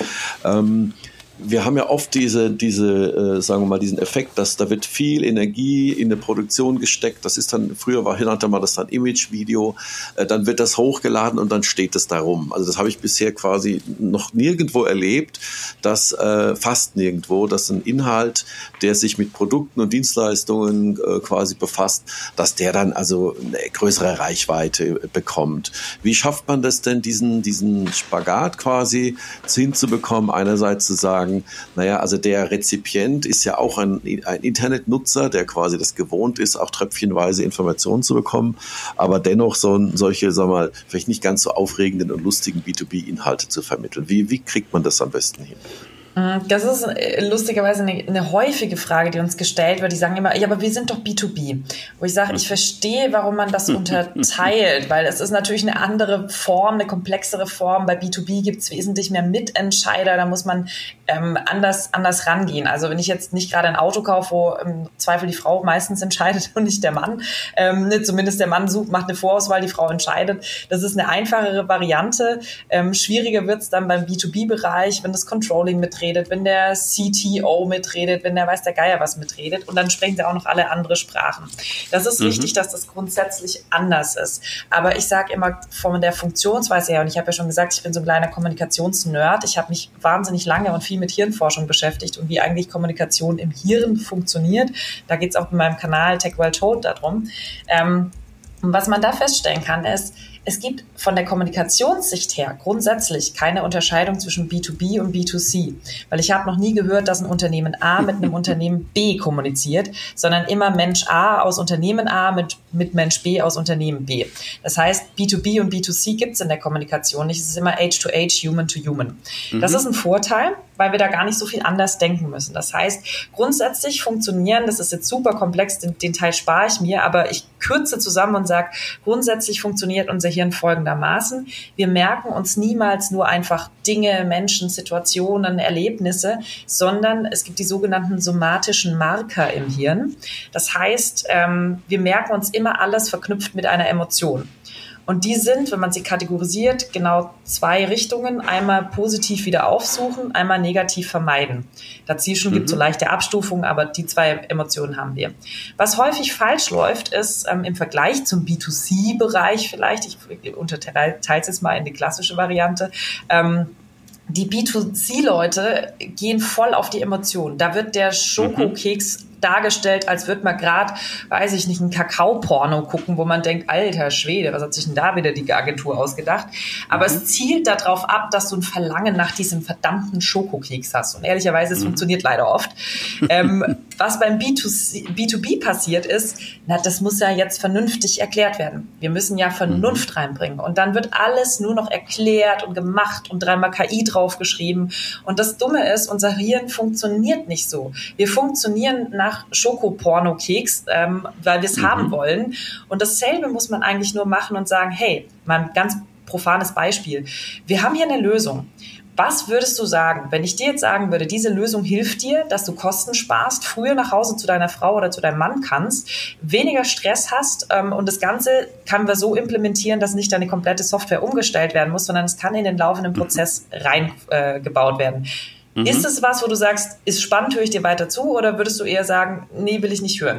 Ähm, wir haben ja oft diese, diese, äh, sagen wir mal, diesen Effekt, dass da wird viel Energie in eine Produktion gesteckt. Das ist dann, früher war, nannte man das dann Image-Video, äh, dann wird das hochgeladen und dann steht es da rum. Also das habe ich bisher quasi noch nirgendwo erlebt, dass äh, fast nirgendwo, dass ein Inhalt, der sich mit Produkten und Dienstleistungen äh, quasi befasst, dass der dann also eine größere Reichweite bekommt. Wie schafft man das denn, diesen, diesen Spagat quasi hinzubekommen, einerseits zu sagen, sagen, naja, also der Rezipient ist ja auch ein, ein Internetnutzer, der quasi das gewohnt ist, auch tröpfchenweise Informationen zu bekommen, aber dennoch so solche, sag mal, vielleicht nicht ganz so aufregenden und lustigen B2B-Inhalte zu vermitteln. Wie, wie kriegt man das am besten hin? Mhm, das ist äh, lustigerweise eine, eine, häufige Frage, die uns gestellt wird. Die sagen immer, ja, aber wir sind doch B2B. Wo ich sage, ich verstehe, warum man das unterteilt, weil es ist natürlich eine andere Form, eine komplexere Form. Bei B2B gibt es wesentlich mehr Mitentscheider, da muss man ähm, anders, anders rangehen. Also wenn ich jetzt nicht gerade ein Auto kaufe, wo im Zweifel die Frau meistens entscheidet und nicht der Mann, ähm, ne, zumindest der Mann sucht, macht eine Vorauswahl, die Frau entscheidet. Das ist eine einfachere Variante. Ähm, schwieriger wird es dann beim B2B-Bereich, wenn das Controlling mitträgt mitredet, wenn der CTO mitredet, wenn der weiß der Geier was mitredet und dann sprechen sie auch noch alle andere Sprachen. Das ist mhm. richtig, dass das grundsätzlich anders ist. Aber ich sage immer von der Funktionsweise her, und ich habe ja schon gesagt, ich bin so ein kleiner Kommunikationsnerd. Ich habe mich wahnsinnig lange und viel mit Hirnforschung beschäftigt und wie eigentlich Kommunikation im Hirn funktioniert. Da geht es auch in meinem Kanal Tech Well Told darum. Ähm, was man da feststellen kann, ist, es gibt von der Kommunikationssicht her grundsätzlich keine Unterscheidung zwischen B2B und B2C, weil ich habe noch nie gehört, dass ein Unternehmen A mit einem Unternehmen B kommuniziert, sondern immer Mensch A aus Unternehmen A mit, mit Mensch B aus Unternehmen B. Das heißt, B2B und B2C gibt es in der Kommunikation nicht. Es ist immer Age to Age, Human to Human. Mhm. Das ist ein Vorteil, weil wir da gar nicht so viel anders denken müssen. Das heißt, grundsätzlich funktionieren, das ist jetzt super komplex, den, den Teil spare ich mir, aber ich kürze zusammen und sage, grundsätzlich funktioniert unser Hirn folgendermaßen. Wir merken uns niemals nur einfach Dinge, Menschen, Situationen, Erlebnisse, sondern es gibt die sogenannten somatischen Marker im Hirn. Das heißt, ähm, wir merken uns immer alles verknüpft mit einer Emotion. Und die sind, wenn man sie kategorisiert, genau zwei Richtungen. Einmal positiv wieder aufsuchen, einmal negativ vermeiden. Dazwischen mhm. gibt es so leichte Abstufungen, aber die zwei Emotionen haben wir. Was häufig falsch läuft, ist ähm, im Vergleich zum B2C-Bereich vielleicht, ich unterteile es jetzt mal in die klassische Variante, ähm, die B2C-Leute gehen voll auf die Emotionen. Da wird der Schokokeks dargestellt, als würde man gerade, weiß ich nicht, ein Kakao-Porno gucken, wo man denkt, alter Schwede, was hat sich denn da wieder die Agentur ausgedacht? Aber mhm. es zielt darauf ab, dass du ein Verlangen nach diesem verdammten Schokokeks hast. Und ehrlicherweise, es mhm. funktioniert leider oft. ähm, was beim B2C, B2B passiert ist, na, das muss ja jetzt vernünftig erklärt werden. Wir müssen ja Vernunft mhm. reinbringen. Und dann wird alles nur noch erklärt und gemacht und dreimal KI draufgeschrieben. Und das Dumme ist, unser Hirn funktioniert nicht so. Wir funktionieren nach Schokoporno-Keks, ähm, weil wir es mhm. haben wollen. Und dasselbe muss man eigentlich nur machen und sagen, hey, mal ein ganz profanes Beispiel. Wir haben hier eine Lösung. Was würdest du sagen, wenn ich dir jetzt sagen würde, diese Lösung hilft dir, dass du Kosten sparst, früher nach Hause zu deiner Frau oder zu deinem Mann kannst, weniger Stress hast ähm, und das Ganze kann wir so implementieren, dass nicht deine komplette Software umgestellt werden muss, sondern es kann in den laufenden Prozess reingebaut äh, werden. Mhm. Ist es was, wo du sagst, ist spannend, höre ich dir weiter zu oder würdest du eher sagen, nee, will ich nicht hören?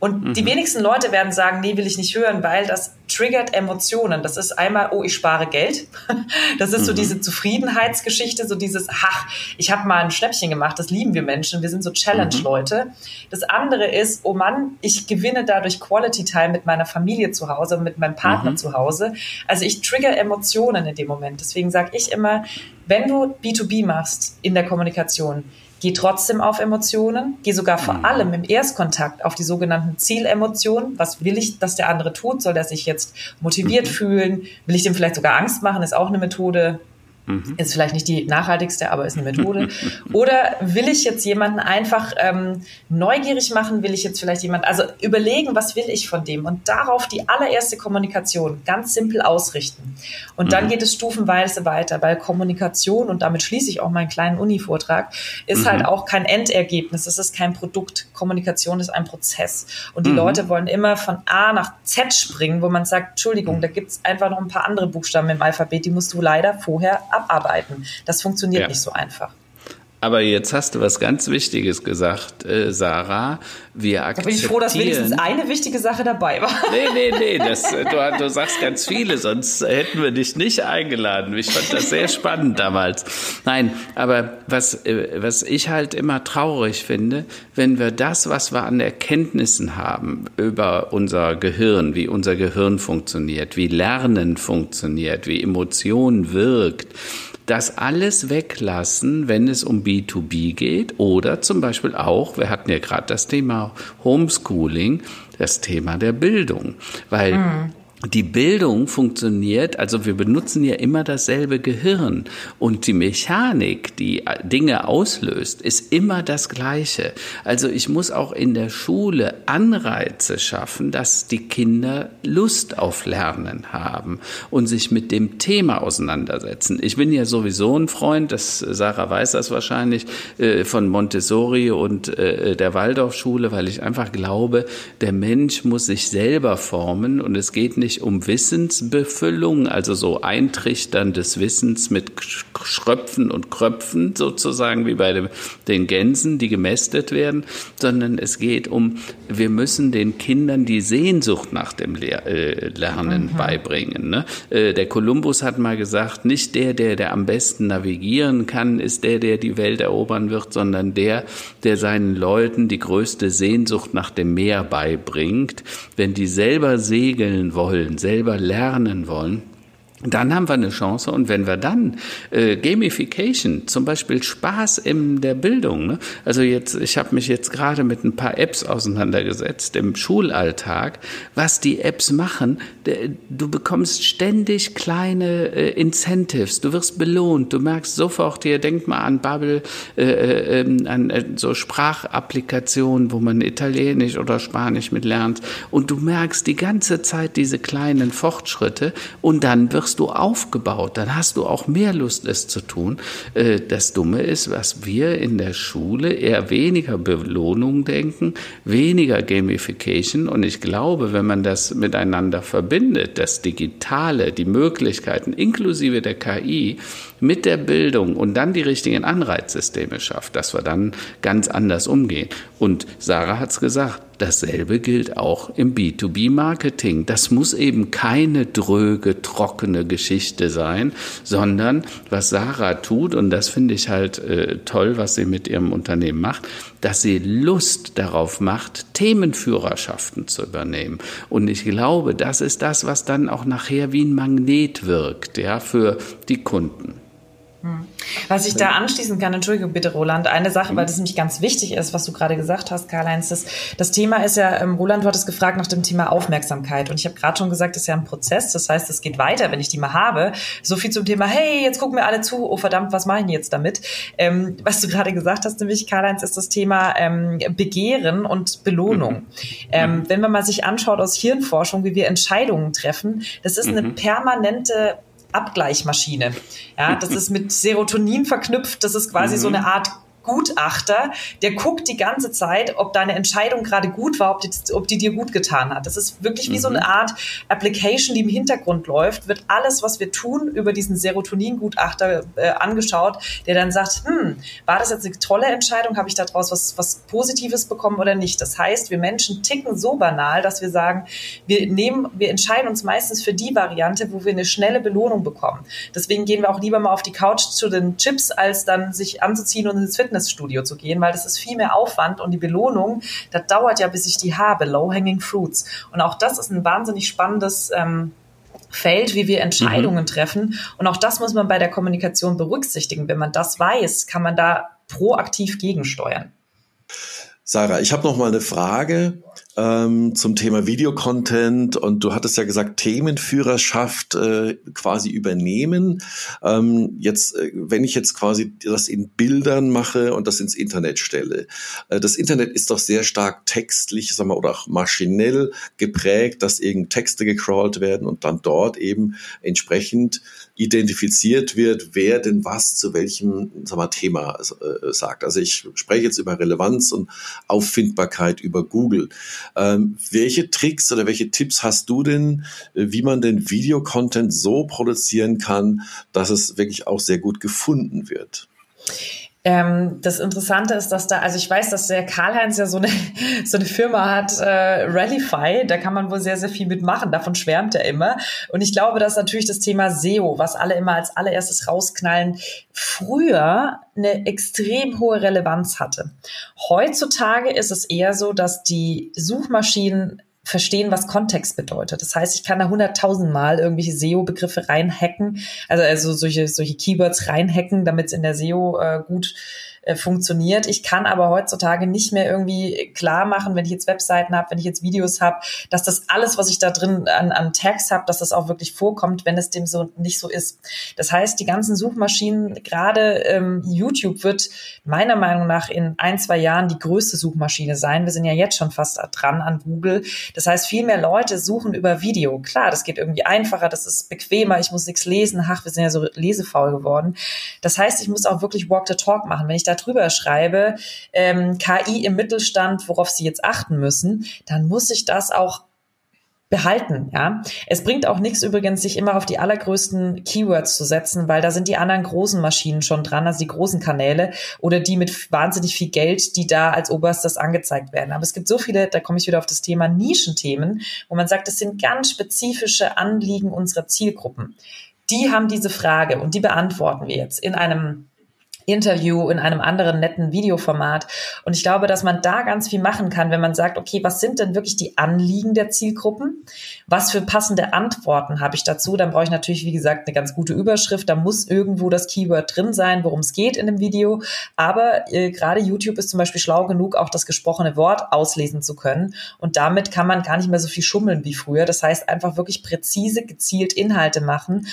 Und mhm. die wenigsten Leute werden sagen, nee, will ich nicht hören, weil das triggert Emotionen. Das ist einmal, oh, ich spare Geld. Das ist mhm. so diese Zufriedenheitsgeschichte, so dieses, ach, ich habe mal ein Schnäppchen gemacht, das lieben wir Menschen, wir sind so Challenge-Leute. Mhm. Das andere ist, oh Mann, ich gewinne dadurch Quality Time mit meiner Familie zu Hause, mit meinem Partner mhm. zu Hause. Also ich trigger Emotionen in dem Moment. Deswegen sage ich immer, wenn du B2B machst in der Kommunikation, Geh trotzdem auf Emotionen, geh sogar vor mhm. allem im Erstkontakt auf die sogenannten Zielemotionen. Was will ich, dass der andere tut? Soll er sich jetzt motiviert mhm. fühlen? Will ich dem vielleicht sogar Angst machen? Ist auch eine Methode, Mhm. Ist vielleicht nicht die nachhaltigste, aber ist eine Methode. Oder will ich jetzt jemanden einfach ähm, neugierig machen? Will ich jetzt vielleicht jemand, also überlegen, was will ich von dem? Und darauf die allererste Kommunikation ganz simpel ausrichten. Und dann mhm. geht es stufenweise weiter, weil Kommunikation, und damit schließe ich auch meinen kleinen Uni-Vortrag, ist halt mhm. halt auch kein Endergebnis. Es ist kein Produkt. Kommunikation ist ein Prozess. Und die mhm. Leute wollen immer von A nach Z springen, wo man sagt, Entschuldigung, da gibt es einfach noch ein paar andere Buchstaben im Alphabet, die musst du leider vorher abarbeiten. Das funktioniert ja. nicht so einfach. Aber jetzt hast du was ganz Wichtiges gesagt, äh, Sarah. Wir akzeptieren. Da bin ich froh, dass wenigstens eine wichtige Sache dabei war. Nee, nee, nee. Das, äh, du, du sagst ganz viele, sonst hätten wir dich nicht eingeladen. Ich fand das sehr spannend damals. Nein, aber was, äh, was ich halt immer traurig finde, wenn wir das, was wir an Erkenntnissen haben über unser Gehirn, wie unser Gehirn funktioniert, wie Lernen funktioniert, wie Emotion wirkt, das alles weglassen, wenn es um B2B geht oder zum Beispiel auch, wir hatten ja gerade das Thema Homeschooling, das Thema der Bildung, weil mhm die Bildung funktioniert, also wir benutzen ja immer dasselbe Gehirn und die Mechanik, die Dinge auslöst, ist immer das gleiche. Also ich muss auch in der Schule Anreize schaffen, dass die Kinder Lust auf Lernen haben und sich mit dem Thema auseinandersetzen. Ich bin ja sowieso ein Freund, das Sarah weiß das wahrscheinlich, äh, von Montessori und äh, der Waldorfschule, weil ich einfach glaube, der Mensch muss sich selber formen und es geht nicht nicht um Wissensbefüllung, also so Eintrichtern des Wissens mit Schröpfen und Kröpfen sozusagen wie bei dem, den Gänsen, die gemästet werden, sondern es geht um, wir müssen den Kindern die Sehnsucht nach dem Lehr äh, Lernen mhm. beibringen. Ne? Äh, der Kolumbus hat mal gesagt, nicht der, der, der am besten navigieren kann, ist der, der die Welt erobern wird, sondern der, der seinen Leuten die größte Sehnsucht nach dem Meer beibringt. Wenn die selber segeln wollen, wollen, selber lernen wollen, dann haben wir eine Chance. Und wenn wir dann äh, Gamification, zum Beispiel Spaß in der Bildung, ne? also jetzt, ich habe mich jetzt gerade mit ein paar Apps auseinandergesetzt im Schulalltag, was die Apps machen. Du bekommst ständig kleine äh, Incentives, du wirst belohnt, du merkst sofort, hier denk mal an Bubble, äh, äh, ähm, an äh, so Sprachapplikationen, wo man Italienisch oder Spanisch mit lernt. Und du merkst die ganze Zeit diese kleinen Fortschritte und dann wirst wirst du aufgebaut, dann hast du auch mehr Lust, es zu tun. Äh, das Dumme ist, was wir in der Schule eher weniger Belohnung denken, weniger Gamification. Und ich glaube, wenn man das miteinander verbindet, das Digitale, die Möglichkeiten inklusive der KI mit der Bildung und dann die richtigen Anreizsysteme schafft, dass wir dann ganz anders umgehen. Und Sarah hat es gesagt, dasselbe gilt auch im B2B-Marketing. Das muss eben keine dröge, trockene Geschichte sein, sondern was Sarah tut, und das finde ich halt äh, toll, was sie mit ihrem Unternehmen macht, dass sie Lust darauf macht, Themenführerschaften zu übernehmen. Und ich glaube, das ist das, was dann auch nachher wie ein Magnet wirkt, ja, für die Kunden. Was ich da anschließen kann, entschuldige bitte, Roland, eine Sache, weil das nämlich ganz wichtig ist, was du gerade gesagt hast, Karl-Heinz, das, das Thema ist ja, ähm, Roland, du hattest gefragt nach dem Thema Aufmerksamkeit und ich habe gerade schon gesagt, das ist ja ein Prozess, das heißt, es geht weiter, wenn ich die mal habe. So viel zum Thema, hey, jetzt gucken wir alle zu, oh verdammt, was mache ich jetzt damit? Ähm, was du gerade gesagt hast, nämlich, Karl-Heinz, ist das Thema ähm, Begehren und Belohnung. Mhm. Ähm, wenn man mal sich anschaut aus Hirnforschung, wie wir Entscheidungen treffen, das ist eine mhm. permanente Abgleichmaschine. Ja, das ist mit Serotonin verknüpft. Das ist quasi mhm. so eine Art Gutachter, der guckt die ganze Zeit, ob deine Entscheidung gerade gut war, ob die, ob die dir gut getan hat. Das ist wirklich wie mhm. so eine Art Application, die im Hintergrund läuft, wird alles, was wir tun, über diesen Serotonin-Gutachter äh, angeschaut, der dann sagt, hm, war das jetzt eine tolle Entscheidung, habe ich daraus was, was Positives bekommen oder nicht? Das heißt, wir Menschen ticken so banal, dass wir sagen, wir nehmen, wir entscheiden uns meistens für die Variante, wo wir eine schnelle Belohnung bekommen. Deswegen gehen wir auch lieber mal auf die Couch zu den Chips, als dann sich anzuziehen und ins Fitness Fitnessstudio zu gehen, weil das ist viel mehr Aufwand und die Belohnung, das dauert ja, bis ich die habe, Low-Hanging Fruits. Und auch das ist ein wahnsinnig spannendes ähm, Feld, wie wir Entscheidungen mhm. treffen. Und auch das muss man bei der Kommunikation berücksichtigen. Wenn man das weiß, kann man da proaktiv gegensteuern. Sarah, ich habe noch mal eine Frage ähm, zum Thema Videocontent und du hattest ja gesagt, Themenführerschaft äh, quasi übernehmen. Ähm, jetzt, äh, wenn ich jetzt quasi das in Bildern mache und das ins Internet stelle, äh, das Internet ist doch sehr stark textlich, sagen wir, oder auch maschinell geprägt, dass eben Texte gecrawlt werden und dann dort eben entsprechend identifiziert wird, wer denn was zu welchem wir, Thema äh, sagt. Also ich spreche jetzt über Relevanz und Auffindbarkeit über Google. Ähm, welche Tricks oder welche Tipps hast du denn, äh, wie man den Videocontent so produzieren kann, dass es wirklich auch sehr gut gefunden wird? Ähm, das Interessante ist, dass da, also ich weiß, dass der Karl-Heinz ja so eine, so eine Firma hat, äh, Rallyfy, da kann man wohl sehr, sehr viel mitmachen, davon schwärmt er immer. Und ich glaube, dass natürlich das Thema SEO, was alle immer als allererstes rausknallen, früher eine extrem hohe Relevanz hatte. Heutzutage ist es eher so, dass die Suchmaschinen verstehen, was Kontext bedeutet. Das heißt, ich kann da hunderttausendmal irgendwelche SEO-Begriffe reinhacken, also, also solche, solche Keywords reinhacken, damit es in der SEO äh, gut äh, funktioniert. Ich kann aber heutzutage nicht mehr irgendwie klar machen, wenn ich jetzt Webseiten habe, wenn ich jetzt Videos habe, dass das alles, was ich da drin an, an Tags habe, dass das auch wirklich vorkommt, wenn es dem so nicht so ist. Das heißt, die ganzen Suchmaschinen, gerade ähm, YouTube wird meiner Meinung nach in ein, zwei Jahren die größte Suchmaschine sein. Wir sind ja jetzt schon fast dran an Google. Das heißt, viel mehr Leute suchen über Video. Klar, das geht irgendwie einfacher, das ist bequemer, ich muss nichts lesen. Ach, wir sind ja so lesefaul geworden. Das heißt, ich muss auch wirklich Walk the Talk machen. Wenn ich da drüber schreibe, ähm, KI im Mittelstand, worauf Sie jetzt achten müssen, dann muss ich das auch behalten, ja. Es bringt auch nichts übrigens, sich immer auf die allergrößten Keywords zu setzen, weil da sind die anderen großen Maschinen schon dran, also die großen Kanäle oder die mit wahnsinnig viel Geld, die da als oberstes angezeigt werden. Aber es gibt so viele, da komme ich wieder auf das Thema Nischenthemen, wo man sagt, das sind ganz spezifische Anliegen unserer Zielgruppen. Die haben diese Frage und die beantworten wir jetzt in einem Interview in einem anderen netten Videoformat. Und ich glaube, dass man da ganz viel machen kann, wenn man sagt, okay, was sind denn wirklich die Anliegen der Zielgruppen? Was für passende Antworten habe ich dazu? Dann brauche ich natürlich, wie gesagt, eine ganz gute Überschrift. Da muss irgendwo das Keyword drin sein, worum es geht in dem Video. Aber äh, gerade YouTube ist zum Beispiel schlau genug, auch das gesprochene Wort auslesen zu können. Und damit kann man gar nicht mehr so viel schummeln wie früher. Das heißt, einfach wirklich präzise, gezielt Inhalte machen.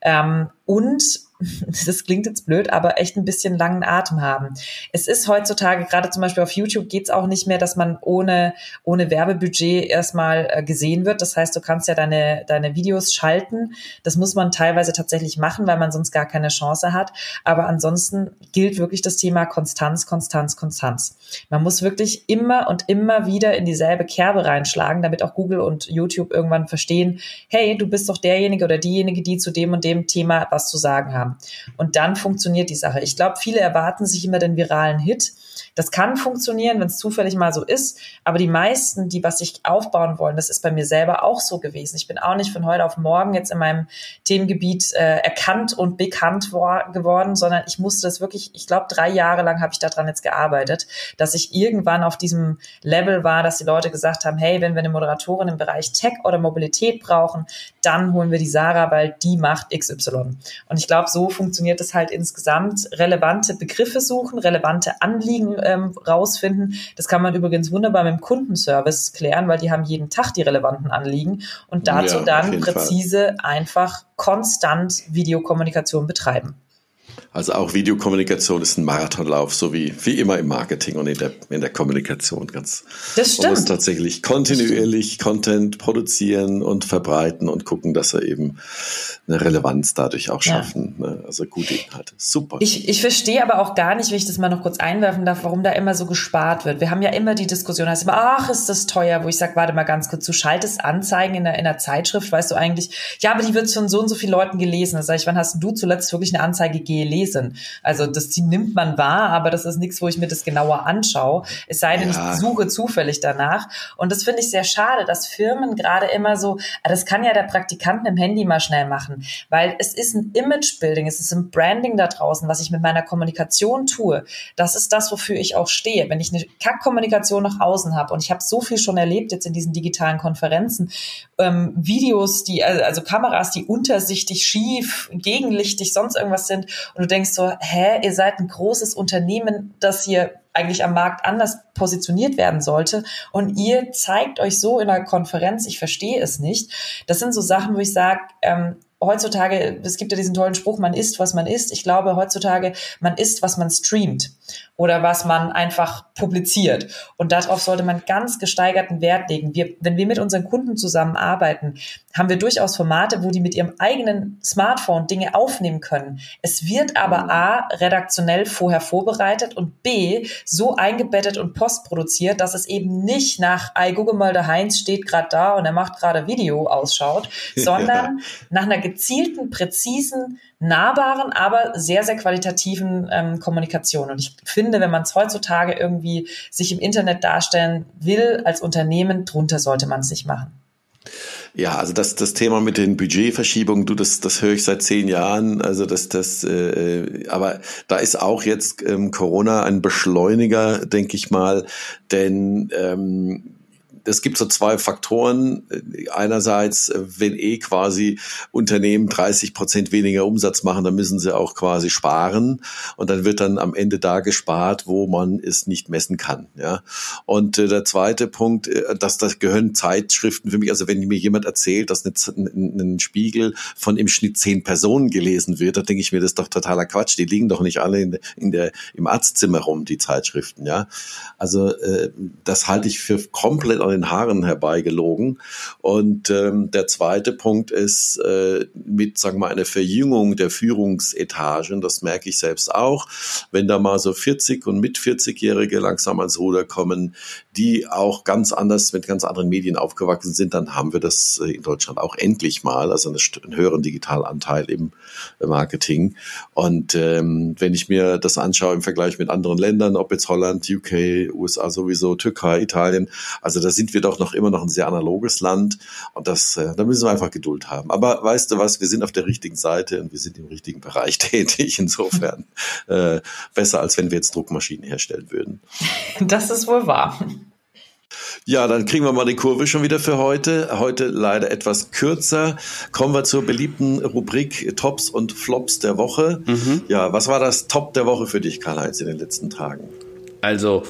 Ähm, und das klingt jetzt blöd, aber echt ein bisschen langen Atem haben. Es ist heutzutage, gerade zum Beispiel auf YouTube, geht es auch nicht mehr, dass man ohne, ohne Werbebudget erstmal äh, gesehen wird. Das heißt, du kannst ja deine, deine Videos schalten. Das muss man teilweise tatsächlich machen, weil man sonst gar keine Chance hat. Aber ansonsten gilt wirklich das Thema Konstanz, Konstanz, Konstanz. Man muss wirklich immer und immer wieder in dieselbe Kerbe reinschlagen, damit auch Google und YouTube irgendwann verstehen, hey, du bist doch derjenige oder diejenige, die zu dem und dem Thema was zu sagen haben. Und dann funktioniert die Sache. Ich glaube, viele erwarten sich immer den viralen Hit. Das kann funktionieren, wenn es zufällig mal so ist. Aber die meisten, die was sich aufbauen wollen, das ist bei mir selber auch so gewesen. Ich bin auch nicht von heute auf morgen jetzt in meinem Themengebiet äh, erkannt und bekannt geworden, sondern ich musste das wirklich, ich glaube, drei Jahre lang habe ich daran jetzt gearbeitet, dass ich irgendwann auf diesem Level war, dass die Leute gesagt haben, hey, wenn wir eine Moderatorin im Bereich Tech oder Mobilität brauchen, dann holen wir die Sarah, weil die macht XY. Und ich glaube, so funktioniert es halt insgesamt. Relevante Begriffe suchen, relevante Anliegen ähm, rausfinden. Das kann man übrigens wunderbar mit dem Kundenservice klären, weil die haben jeden Tag die relevanten Anliegen und dazu ja, dann präzise Fall. einfach konstant Videokommunikation betreiben. Also auch Videokommunikation ist ein Marathonlauf, so wie, wie immer im Marketing und in der, in der Kommunikation ganz. Das stimmt. Man muss tatsächlich kontinuierlich Content produzieren und verbreiten und gucken, dass er eben eine Relevanz dadurch auch schaffen. Ja. Ne? Also gute Inhalte. Super. Ich, ich verstehe aber auch gar nicht, wenn ich das mal noch kurz einwerfen darf, warum da immer so gespart wird. Wir haben ja immer die Diskussion, heißt immer, ach, ist das teuer, wo ich sage, warte mal ganz kurz, du schaltest Anzeigen in der, in der Zeitschrift, weißt du eigentlich, ja, aber die wird von so und so vielen Leuten gelesen. Da sage ich, wann hast du zuletzt wirklich eine Anzeige lesen. Also das nimmt man wahr, aber das ist nichts, wo ich mir das genauer anschaue. Es sei denn, ja. ich suche zufällig danach. Und das finde ich sehr schade, dass Firmen gerade immer so, ah, das kann ja der Praktikant im Handy mal schnell machen, weil es ist ein Image-Building, es ist ein Branding da draußen, was ich mit meiner Kommunikation tue. Das ist das, wofür ich auch stehe. Wenn ich eine Kack-Kommunikation nach außen habe und ich habe so viel schon erlebt jetzt in diesen digitalen Konferenzen, ähm, Videos, die, also Kameras, die untersichtig, schief, gegenlichtig, sonst irgendwas sind und du denkst so, hä, ihr seid ein großes Unternehmen, das hier eigentlich am Markt anders positioniert werden sollte. Und ihr zeigt euch so in einer Konferenz, ich verstehe es nicht. Das sind so Sachen, wo ich sage, ähm, heutzutage, es gibt ja diesen tollen Spruch, man isst, was man isst. Ich glaube heutzutage, man isst, was man streamt oder was man einfach publiziert. Und darauf sollte man ganz gesteigerten Wert legen. Wir, wenn wir mit unseren Kunden zusammenarbeiten, haben wir durchaus Formate, wo die mit ihrem eigenen Smartphone Dinge aufnehmen können. Es wird aber A, redaktionell vorher vorbereitet und B, so eingebettet und postproduziert, dass es eben nicht nach, ey, gucke mal, der Heinz steht gerade da und er macht gerade Video ausschaut, sondern ja. nach einer gezielten, präzisen, nahbaren, aber sehr, sehr qualitativen ähm, Kommunikation. Und ich finde, wenn man es heutzutage irgendwie sich im Internet darstellen will als Unternehmen, drunter sollte man es nicht machen. Ja, also das, das Thema mit den Budgetverschiebungen, du, das, das höre ich seit zehn Jahren. Also das, das, äh, aber da ist auch jetzt ähm, Corona ein Beschleuniger, denke ich mal, denn ähm, es gibt so zwei Faktoren. Einerseits, wenn eh quasi Unternehmen 30 Prozent weniger Umsatz machen, dann müssen sie auch quasi sparen. Und dann wird dann am Ende da gespart, wo man es nicht messen kann. Ja. Und äh, der zweite Punkt, äh, dass das gehören Zeitschriften für mich. Also wenn mir jemand erzählt, dass ein Spiegel von im Schnitt zehn Personen gelesen wird, da denke ich mir, das ist doch totaler Quatsch. Die liegen doch nicht alle in in der, im Arztzimmer rum, die Zeitschriften. Ja. Also äh, das halte ich für komplett den Haaren herbeigelogen. Und ähm, der zweite Punkt ist äh, mit, sagen wir mal, einer Verjüngung der Führungsetagen. Das merke ich selbst auch. Wenn da mal so 40 und mit 40-Jährige langsam ans Ruder kommen, die auch ganz anders mit ganz anderen Medien aufgewachsen sind, dann haben wir das äh, in Deutschland auch endlich mal, also einen höheren Digitalanteil im Marketing. Und ähm, wenn ich mir das anschaue im Vergleich mit anderen Ländern, ob jetzt Holland, UK, USA sowieso, Türkei, Italien, also da sind wir doch noch immer noch ein sehr analoges Land und das, äh, da müssen wir einfach Geduld haben. Aber weißt du was, wir sind auf der richtigen Seite und wir sind im richtigen Bereich tätig. Insofern äh, besser, als wenn wir jetzt Druckmaschinen herstellen würden. Das ist wohl wahr. Ja, dann kriegen wir mal die Kurve schon wieder für heute. Heute leider etwas kürzer. Kommen wir zur beliebten Rubrik Tops und Flops der Woche. Mhm. Ja, was war das Top der Woche für dich, Karl-Heinz, in den letzten Tagen? Also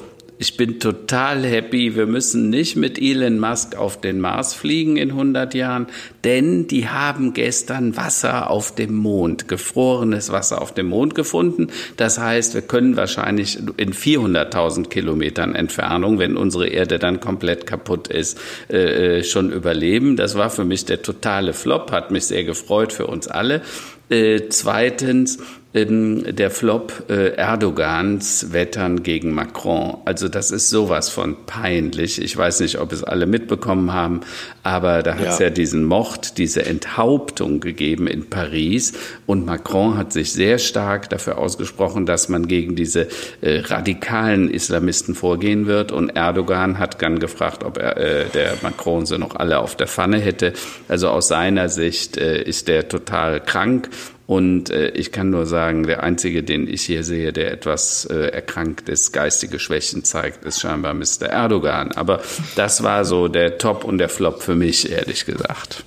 ich bin total happy. Wir müssen nicht mit Elon Musk auf den Mars fliegen in 100 Jahren, denn die haben gestern Wasser auf dem Mond, gefrorenes Wasser auf dem Mond gefunden. Das heißt, wir können wahrscheinlich in 400.000 Kilometern Entfernung, wenn unsere Erde dann komplett kaputt ist, äh, äh, schon überleben. Das war für mich der totale Flop, hat mich sehr gefreut für uns alle. Äh, zweitens, der Flop äh, Erdogans Wettern gegen Macron. Also das ist sowas von peinlich. Ich weiß nicht, ob es alle mitbekommen haben, aber da hat es ja. ja diesen Mord, diese Enthauptung gegeben in Paris und Macron hat sich sehr stark dafür ausgesprochen, dass man gegen diese äh, radikalen Islamisten vorgehen wird und Erdogan hat dann gefragt, ob er, äh, der Macron sie noch alle auf der Pfanne hätte. Also aus seiner Sicht äh, ist der total krank und äh, ich kann nur sagen, der einzige, den ich hier sehe, der etwas äh, erkrankt ist, geistige Schwächen zeigt, ist scheinbar Mr. Erdogan. Aber das war so der Top und der Flop für mich, ehrlich gesagt.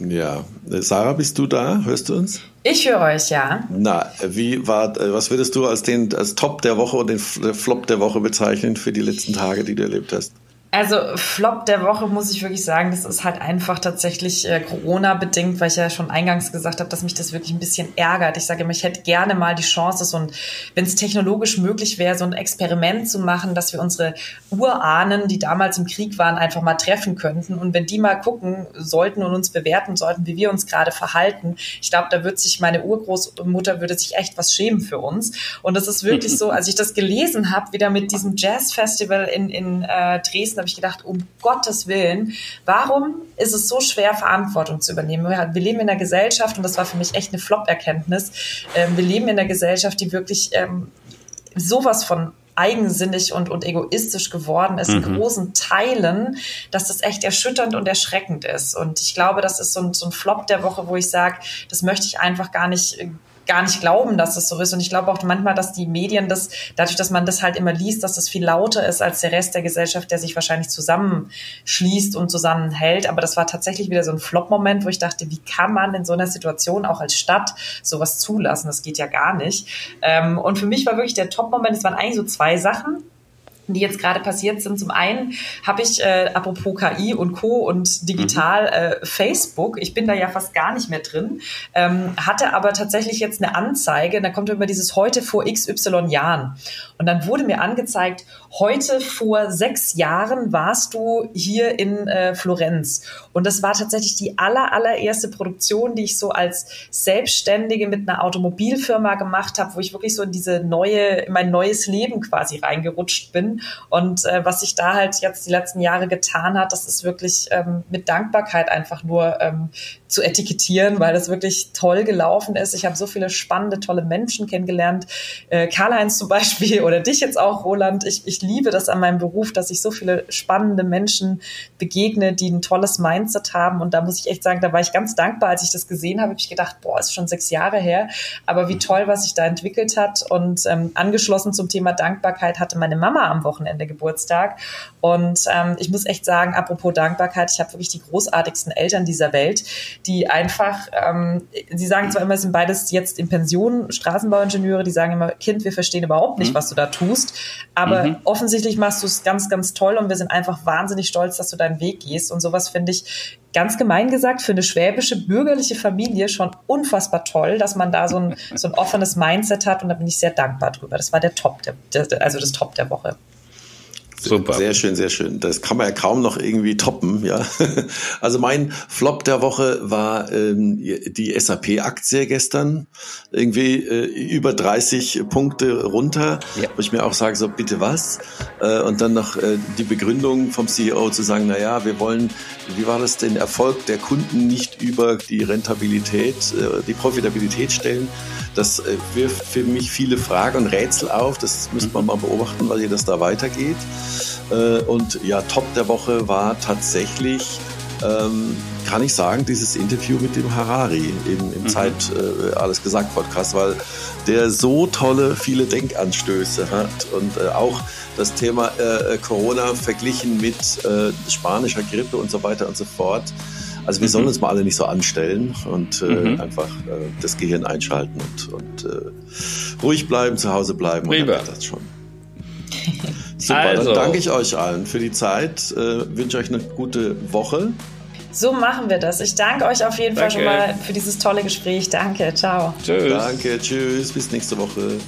Ja, Sarah, bist du da? Hörst du uns? Ich höre euch, ja. Na, wie war, äh, was würdest du als den als Top der Woche und den Flop der Woche bezeichnen für die letzten Tage, die du erlebt hast? Also Flop der Woche muss ich wirklich sagen, das ist halt einfach tatsächlich äh, Corona-bedingt, weil ich ja schon eingangs gesagt habe, dass mich das wirklich ein bisschen ärgert. Ich sage immer, ich hätte gerne mal die Chance, so ein, wenn es technologisch möglich wäre, so ein Experiment zu machen, dass wir unsere Urahnen, die damals im Krieg waren, einfach mal treffen könnten. Und wenn die mal gucken sollten und uns bewerten sollten, wie wir uns gerade verhalten, ich glaube, da wird sich meine Urgroßmutter würde sich echt was schämen für uns. Und das ist wirklich so, als ich das gelesen habe, wieder mit diesem Jazz-Festival in, in äh, Dresden, habe ich gedacht, um Gottes Willen, warum ist es so schwer, Verantwortung zu übernehmen? Wir leben in einer Gesellschaft, und das war für mich echt eine Flop-Erkenntnis, ähm, wir leben in einer Gesellschaft, die wirklich ähm, sowas von eigensinnig und, und egoistisch geworden ist, mhm. in großen Teilen, dass das echt erschütternd und erschreckend ist. Und ich glaube, das ist so ein, so ein Flop der Woche, wo ich sage, das möchte ich einfach gar nicht gar nicht glauben, dass das so ist. Und ich glaube auch manchmal, dass die Medien das, dadurch, dass man das halt immer liest, dass das viel lauter ist als der Rest der Gesellschaft, der sich wahrscheinlich zusammenschließt und zusammenhält. Aber das war tatsächlich wieder so ein Flop-Moment, wo ich dachte, wie kann man in so einer Situation auch als Stadt sowas zulassen? Das geht ja gar nicht. Ähm, und für mich war wirklich der Top-Moment, es waren eigentlich so zwei Sachen die jetzt gerade passiert sind. Zum einen habe ich, äh, apropos KI und Co. und digital mhm. äh, Facebook, ich bin da ja fast gar nicht mehr drin, ähm, hatte aber tatsächlich jetzt eine Anzeige, da kommt immer dieses heute vor XY Jahren. Und dann wurde mir angezeigt, heute vor sechs Jahren warst du hier in äh, Florenz. Und das war tatsächlich die aller, allererste Produktion, die ich so als Selbstständige mit einer Automobilfirma gemacht habe, wo ich wirklich so in diese neue, in mein neues Leben quasi reingerutscht bin. Und äh, was sich da halt jetzt die letzten Jahre getan hat, das ist wirklich ähm, mit Dankbarkeit einfach nur ähm, zu etikettieren, weil das wirklich toll gelaufen ist. Ich habe so viele spannende, tolle Menschen kennengelernt. Äh, Karl-Heinz zum Beispiel oder dich jetzt auch, Roland. Ich, ich liebe das an meinem Beruf, dass ich so viele spannende Menschen begegne, die ein tolles Mindset haben. Und da muss ich echt sagen, da war ich ganz dankbar, als ich das gesehen habe. Habe ich gedacht, boah, ist schon sechs Jahre her. Aber wie toll, was sich da entwickelt hat. Und ähm, angeschlossen zum Thema Dankbarkeit hatte meine Mama am Wochenende Geburtstag. Und ähm, ich muss echt sagen, apropos Dankbarkeit, ich habe wirklich die großartigsten Eltern dieser Welt die einfach, ähm, sie sagen zwar immer, es sind beides jetzt in Pension Straßenbauingenieure, die sagen immer, Kind, wir verstehen überhaupt nicht, mhm. was du da tust, aber mhm. Offensichtlich machst du es ganz, ganz toll und wir sind einfach wahnsinnig stolz, dass du deinen Weg gehst und sowas finde ich ganz gemein gesagt für eine schwäbische bürgerliche Familie schon unfassbar toll, dass man da so ein, so ein offenes Mindset hat und da bin ich sehr dankbar drüber. Das war der Top, der, der also das Top der Woche. Super. Sehr schön, sehr schön. Das kann man ja kaum noch irgendwie toppen, ja. Also mein Flop der Woche war ähm, die SAP-Aktie gestern. Irgendwie äh, über 30 Punkte runter. Ja. Wo ich mir auch sage, so bitte was? Äh, und dann noch äh, die Begründung vom CEO zu sagen, na ja, wir wollen, wie war das, den Erfolg der Kunden nicht über die Rentabilität, äh, die Profitabilität stellen. Das äh, wirft für mich viele Fragen und Rätsel auf. Das müssen wir mal beobachten, weil das da weitergeht. Äh, und ja, Top der Woche war tatsächlich, ähm, kann ich sagen, dieses Interview mit dem Harari im, im mhm. Zeit äh, Alles gesagt Podcast, weil der so tolle, viele Denkanstöße hat und äh, auch das Thema äh, Corona verglichen mit spanischer Grippe und so weiter und so fort. Also wir sollen mhm. uns mal alle nicht so anstellen und mhm. einfach das Gehirn einschalten und, und ruhig bleiben, zu Hause bleiben und dann das schon. Super, also. dann danke ich euch allen für die Zeit, äh, wünsche euch eine gute Woche. So machen wir das. Ich danke euch auf jeden danke. Fall schon mal für dieses tolle Gespräch. Danke, ciao. Tschüss. Danke, tschüss, bis nächste Woche.